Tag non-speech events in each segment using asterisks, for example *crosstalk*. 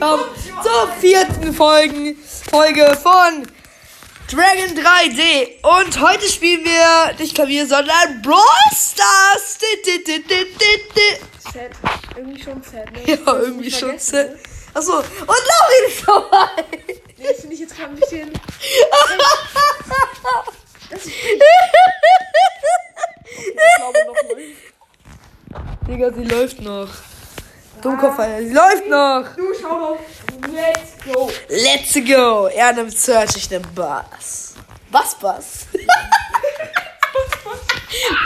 willkommen zur vierten Folgen, Folge von Dragon 3D. Und heute spielen wir nicht Klavier, sondern Brawl Stars. Sad. Irgendwie schon sad, ne? Ja, irgendwie schon. sehr- Ne? Achso, und Laurin ist dabei. Nee, das finde ich jetzt gerade ein bisschen. *laughs* Das ist ich glaube noch mal. Digga, sie läuft noch. Dummkopf, Alter, sie läuft noch. Du schau doch. Let's go. Let's go. Er nimmt Search, ich nehm Bass. Bass, Bass. *laughs*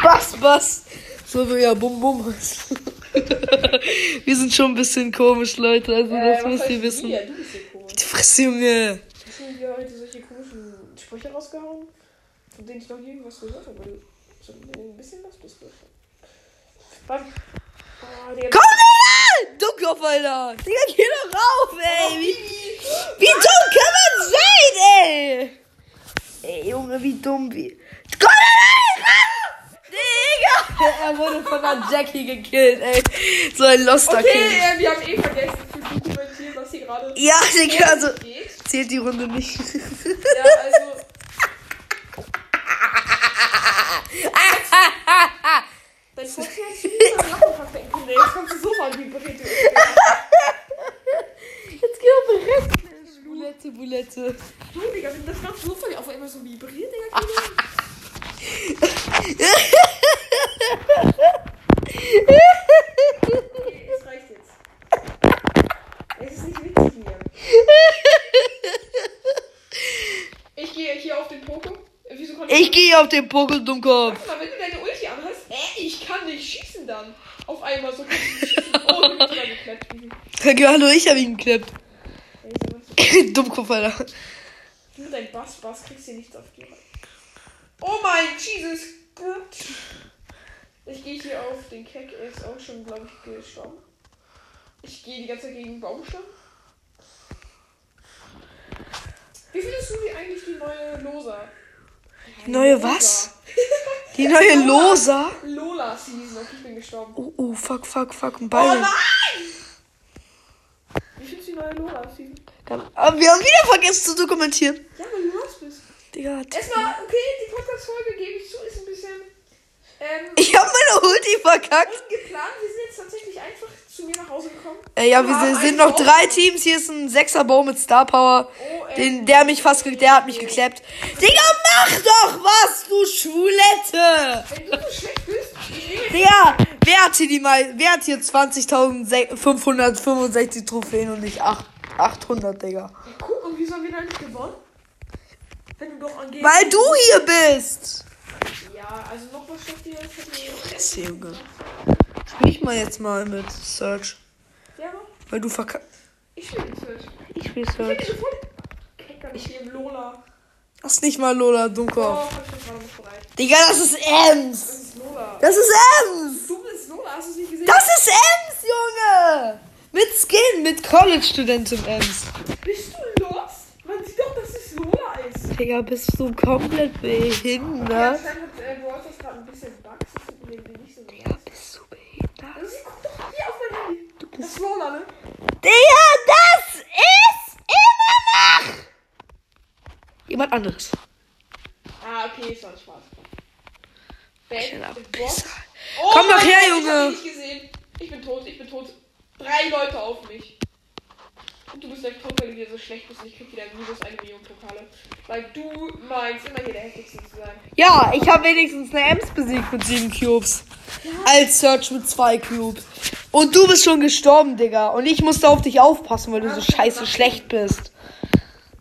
Bass, Bass. So wie ja Bum Bum. *laughs* Wir sind schon ein bisschen komisch, Leute. Also, Äh, das müsst ihr wissen. Ja, du bist hier komisch. Die Fresse, Junge. Hast du hier heute solche komischen Sprüche rausgehauen? Von denen ich noch irgendwas gehört habe? weil du So ein bisschen was bist du. Ah, der Komm, Digga! Dummkopf, Alter. Digga, geh doch rauf, ey. Wie, wie dumm kann man sein, ey? Ey, Junge, wie dumm, wie... Komm, Digga! Digga! Er wurde von der Jackie gekillt, ey. So ein Loster Okay, Kind. äh, wir haben eh vergessen zu dokumentieren, was hier gerade Ja, Digga, also... geht. Zählt die Runde nicht. Ja, also. Dein Foto hat sich nicht am Ey. Jetzt kommst du sofort vibriert. du. Jetzt geh auf den Rest. Bulette, Bulette. Du, Digga, wenn das ganz zufällig auf einmal so vibriert, Digga, Okay, es reicht jetzt. Es ist nicht witzig mehr. Ich gehe hier auf den Poko. Äh, Wieso kann Ich gehe auf den Pokel, Dummkopf. Warte mal, wenn du deine Ulti anhast, hä? Ich kann nicht schießen dann. Einmal so du geklebt. Ja, hallo, ich hab ihn was- Dummkopf, Alter. Du mit deinem Bass, Bass kriegst hier nichts auf die Reihe. Oh mein Jesus Gott. Ich gehe hier auf den Keck, er ist auch schon, glaube ich, gestorben. Ich gehe die ganze Zeit gegen den Baumstamm. Wie findest du die eigentlich die neue Losa? Die neue was? Die neue Losa? Lola Season, okay, ich bin gestorben. Oh, oh, fuck, fuck, fuck, ein Oh Ball. nein! Wie findest du die neue Lola Season? Aber wir haben wieder vergessen zu dokumentieren. Ja, weil du los bist. Digga, Erstmal, okay, die Podcast-Folge, gebe ich zu, ist ein bisschen ähm, ich hab meine Ulti verkackt. ungeplant. Jetzt tatsächlich einfach zu mir nach Hause gekommen. Äh, ja, Wir sind, sind noch drei Teams. Hier ist ein Sechser-Bow mit Star Power. Oh, Den, der mich fast, der hat mich geklappt. Digga, mach doch was, du Schwulette! Wenn du so schlecht bist, Digga, wer hat hier die mal, wer hat hier 20.565 Trophäen und nicht 8, 800, Digga? Guck, und wieso haben wir da nicht gewonnen? Wenn du doch angehst. Weil du hier bist! Ja, also noch was steckt hier. Fresse, Junge. Spiel ich mal jetzt mal mit Search. Ja, Weil du verkackst. ich spiele nicht Search. Ich spiel Ich bin Search. voll. Kecker, ich im Lola. Das ist nicht mal Lola Oh, ich nicht bereit. Digga, das ist Das Ems! ist Lola. Das ist Ems! Du bist Lola, hast du es nicht gesehen? Das ist Ems, Junge! Mit Skin, mit College-Studentin Ems. Bist du lost? Man sieht doch, dass es Lola ist. Digga, bist du komplett behindert? anscheinend hat äh, Brawlers gerade ein bisschen Bugs. Das tut mir irgendwie nicht so Digga, bist du behindert? Also, guck doch hier auf mein Ist Lola, ne? Digga, das ist immer noch jemand anderes. Ah, okay, ist war Spaß. Bad Pisser. Oh Komm doch her, Junge. Ich hab ihn nicht gesehen. Ich bin tot, ich bin tot. Drei Leute auf mich. Und du bist gleich tot, weil du hier so schlecht bist und ich krieg wieder minus eine Million Pokale. Weil du meinst, immer hier der heftigste zu sein. Ja, ich habe wenigstens eine Ems besiegt mit sieben Cubes. Als Search mit zwei Cubes. Und du bist schon gestorben, Digga. Und ich musste auf dich aufpassen, weil du so scheiße schlecht bist.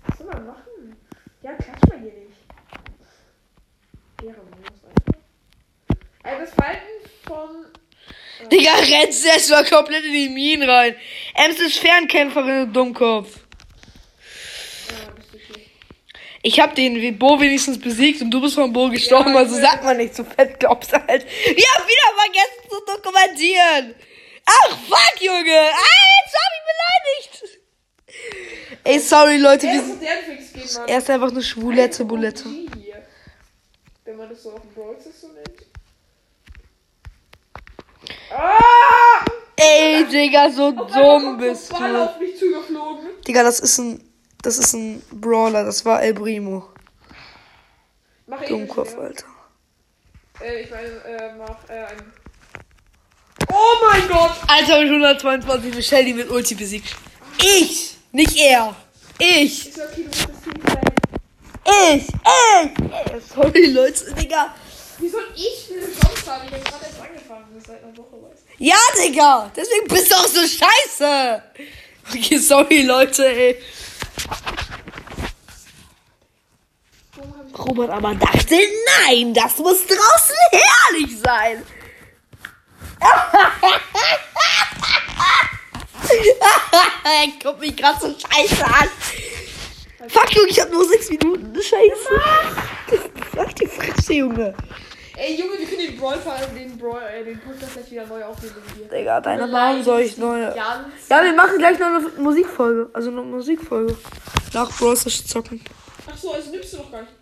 Was soll man machen? Ja, klatsch mal hier nicht. Ehrenlos einfach. Also das Verhalten von. Digga, rennst erstmal komplett in die Minen rein. Ems ist Fernkämpferin, du Dummkopf. Ich hab den Bo wenigstens besiegt und du bist von Bo gestorben, Ja, also ich sagt man nicht so fett, glaubst du halt. *laughs* Wir haben wieder vergessen zu dokumentieren. Ach, fuck, Junge. Ah, jetzt hab ich beleidigt. Ey, sorry, Leute, wir Er ist sind, er ist einfach eine schwulette Bulette. Wenn man das so auf dem Brawl so nennt. Ah! Ey, Ey, Digga, so dumm bist du. auf mich zugeflogen. Digga, das ist ein. Das ist ein Brawler, das war El Primo. Mach ich Dummkopf. Alter. Äh, ich meine, äh, mach äh, ein. Oh mein Gott! Alter, mit 122 mit Shelly mit Ulti besiegt. Ich! Nicht er! Ich! Ist okay, du musst das Team sein. Ich! Ich! ich. Sorry, Leute, Digga. Wie soll ich eine Chance haben? Ich hab gerade erst angefangen, das ist seit einer Woche weiß. Ja, Digga! Deswegen bist du auch so scheiße! Okay, sorry, Leute, ey. Robert aber dachte, nein, das muss draußen herrlich sein. *laughs* Guck mich grad so scheiße an. Fuck, Junge, ich hab nur sechs Minuten. Scheiße. Fuck die Fresse, Junge. Ey, Junge, wir können den Brawl den Brawl, äh, den Podcast gleich wieder neu aufnehmen hier. Digga, deine Mom soll ich neu. Ja, wir machen gleich noch eine Musikfolge. Also eine Musikfolge. Nach Brawl zocken. Ach so, also nimmst du noch gar nicht.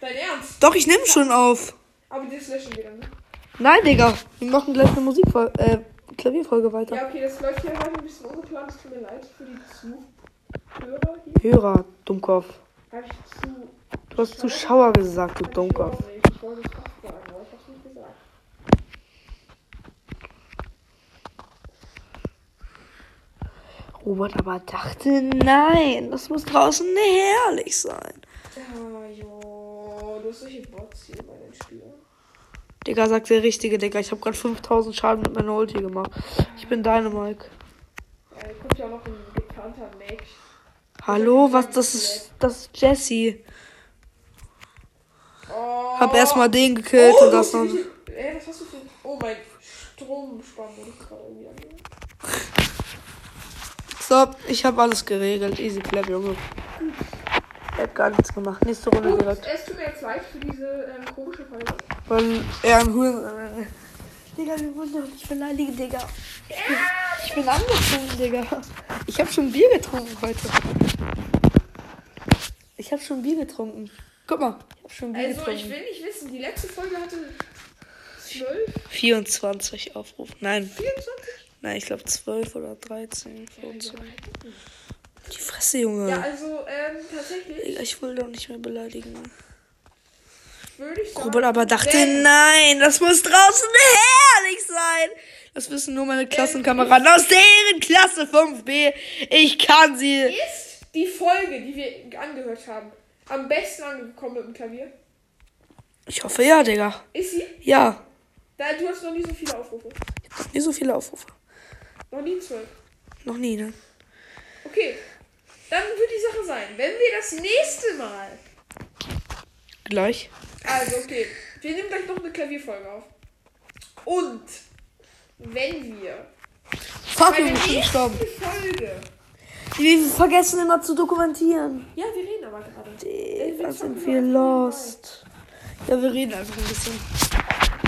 Dein Ernst? Doch, ich nehme schon auf. Aber das löschen wir dann, ne? Nein, Digga. Wir machen gleich eine Musikfolge. Äh, Klavierfolge weiter. Ja, okay, das läuft hier heute ein bisschen ungeplant. Es tut mir leid für die Zuhörer hier. Hörer, Dummkopf. Hab ich zu. Du hast Zuschauer gesagt, du Dummkopf. Ich wollte es sagen, aber ich hab's nicht gesagt. Robert aber dachte, nein, das muss draußen herrlich sein. Ja, jo, du hast solche Bots hier bei den Spielen. Digga, sagt der richtige, Digga. Ich habe gerade 5000 Schaden mit meiner Ulti gemacht. Ich bin deine Mike. Ja, hier kommt ja noch ein bekannter Mac. Hallo, was das ist? Das ist Jesse. Oh. Hab erstmal den gekillt oh, und das *laughs* noch. Ey, was hast du für. Oh, mein Stromspann wurde gerade irgendwie. So, ich habe alles geregelt. Easy clap, Junge. Er hat gar nichts gemacht. Nächste Runde Gut, direkt. es tut mir jetzt leid für diese ähm, komische Folge. Weil er ein Huren. Äh, Digga, wir wollen doch nicht beleidigen, Digga. Ich bin, ich bin angezogen, Digga. Ich habe schon Bier getrunken heute. Ich habe schon Bier getrunken. Guck mal, ich habe schon Bier Also, ich getrunken. will nicht wissen, die letzte Folge hatte 12, 24 Aufrufe. Nein, 24? nein, ich glaube 12 oder 13, 14. Die Fresse, Junge. Ja, also, ähm, tatsächlich ich will doch nicht mehr beleidigen. Würde ich sagen. Robert aber dachte, wenn- nein, das muss draußen herrlich sein. Das wissen nur meine Klassenkameraden aus deren Klasse 5b. Ich kann sie. Ist die Folge, die wir angehört haben, am besten angekommen mit dem Klavier? Ich hoffe ja, Digga. Ist sie? Ja. Da, du hast noch nie so viele Aufrufe. Nie so viele Aufrufe. Noch nie zwölf. Noch nie, ne? Okay. Dann wird die Sache sein, wenn wir das nächste Mal. Gleich. Also, okay. Wir nehmen gleich noch eine Klavierfolge auf. Und wenn wir Fuck, ich bin nächsten gestorben. Folge. Wir vergessen immer zu dokumentieren. Ja, wir reden aber gerade. Da sind wir lost. Ja, wir reden einfach ein bisschen.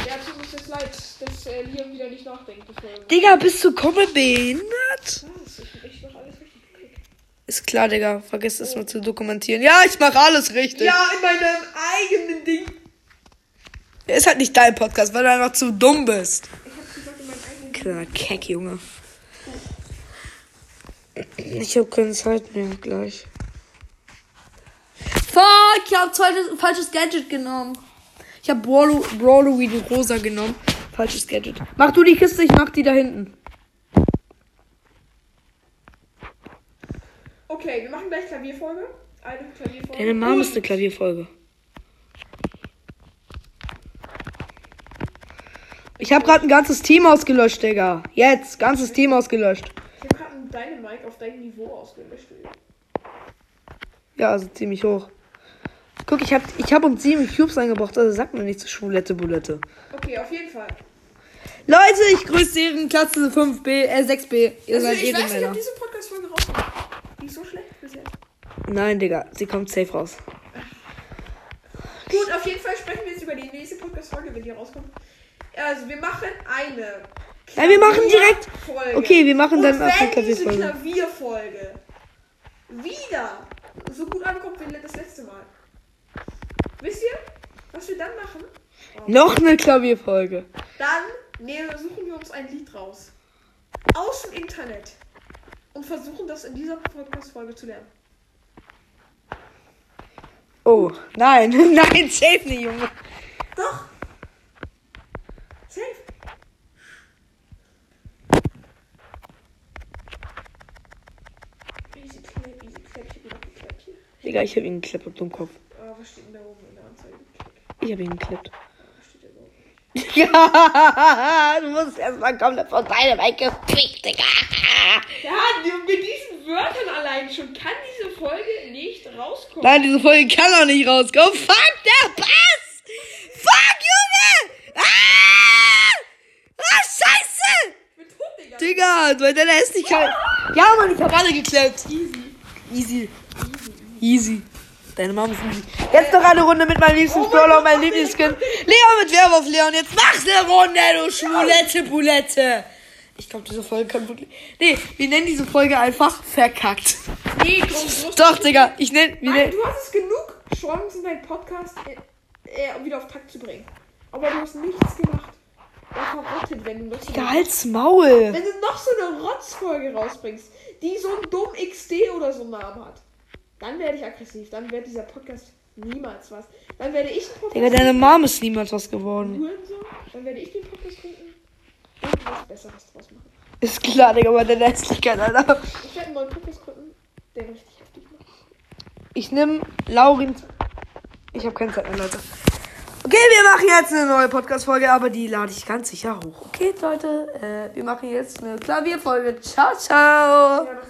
Ja, tut uns jetzt leid, dass äh, Liam wieder nicht nachdenkt. Das Digga, bist du komplett behindert? Was? Ich echt noch alles richtig. Ist klar, Digga. Vergiss es mal zu dokumentieren. Ja, ich mache alles richtig. Ja, in meinem eigenen Ding. Ist halt nicht dein Podcast, weil du einfach zu dumm bist. Ich hab's gesagt, in meinem eigenen Ding. Kleiner Keck, Junge. Ich hab keine Zeit mehr gleich. Fuck, ich hab zweites, falsches Gadget genommen. Ich hab Brawlo, Brawlo wie die Rosa genommen. Falsches Gadget. Mach du die Kiste, ich mach die da hinten. Okay, wir machen gleich Klavierfolge. Eine Klavierfolge. Deine Mom ist eine Klavierfolge. Ich hab grad ein ganzes Team ausgelöscht, Digga. Jetzt, ganzes Team ausgelöscht. Ich hab gerade einen Dynamite auf deinem Niveau ausgelöscht. Ja, also ziemlich hoch. Guck, ich hab, ich hab um 7 Cubes eingebracht, also sag mir nicht so Schwulette Bulette. Okay, auf jeden Fall. Leute, ich grüße Ihren Klasse 5b, äh 6b. Ihr Also, seid ich weiß nicht, ob diese Podcast-Folge rauskommt. Die ist so schlecht bis jetzt. Nein, Digga, sie kommt safe raus. Gut, auf jeden Fall sprechen wir jetzt über die nächste Podcast-Folge, wenn die rauskommt. Also, wir machen eine. Nein, wir machen direkt- Klavierfolge. Okay, wir machen dann auch eine wenn diese Klavierfolge. Klavierfolge wieder so gut ankommt wie das letzte Mal. Wisst ihr, was wir dann machen? Noch eine Klavierfolge. Dann nee, suchen wir uns ein Lied raus. aus dem Internet und versuchen das in dieser Podcast-Folge zu lernen. Oh, nein, *laughs* nein, safe nicht, Junge. Doch. Safe. Easy clap, easy clap, ich hab ihn noch geklappt hier. Digga, ich hab ihn geklippt auf dem Kopf. Ah, was steht denn da oben in der Anzeige? Ich hab ihn geklippt. Was steht da oben? Ja, *laughs* du musst erstmal komplett von deinem weggepickt, Digga. Ja, mit diesen Wörtern allein schon kann diese Folge nicht rauskommen. Nein, diese Folge kann auch nicht rauskommen. Fuck, der Pass! Fuck, Junge! Ah! Ah, scheiße! Ich bin tot, Digga. Digga, bei deiner Hässlichkeit. Ja, Mann, ich hab alle geklemmt. Easy. Easy. Easy. Deine Mama ist easy. Jetzt noch eine Runde mit meinem liebsten Brawler und meinem Lieblingsskin. Leon mit Werwolf Leon. Jetzt mach's eine Runde, du Schwulette Bulette. Ich glaube, diese Folge kann wirklich. Nee, wir nennen diese Folge einfach verkackt. Nee, groß. Doch, Digga, ich nenn. Wir Nein, du hast es genug Chancen, deinen Podcast äh, äh, wieder auf Takt zu bringen. Aber du hast nichts gemacht. Er verrottet, wenn du noch Digga, halt's Maul. wenn du noch so eine Rotzfolge rausbringst, die so einen dumm XD oder so einen Namen hat. Dann werde ich aggressiv. Dann wird dieser Podcast niemals was. Dann werde ich einen Podcast Digga, deine Mom ist niemals was geworden. Dann werde ich den Podcast finden und was Besseres draus machen. Ist klar, Digga, bei deiner Hässlichkeit, Alter. Ich werde einen neuen Podcast gründen, der richtig heftig macht. Ich nehme Laurin. Ich habe keine Zeit mehr, Leute. Okay, wir machen jetzt eine neue Podcast-Folge, aber die lade ich ganz sicher hoch. Okay, Leute, äh, wir machen jetzt eine Klavierfolge. Ciao, ciao. Ja,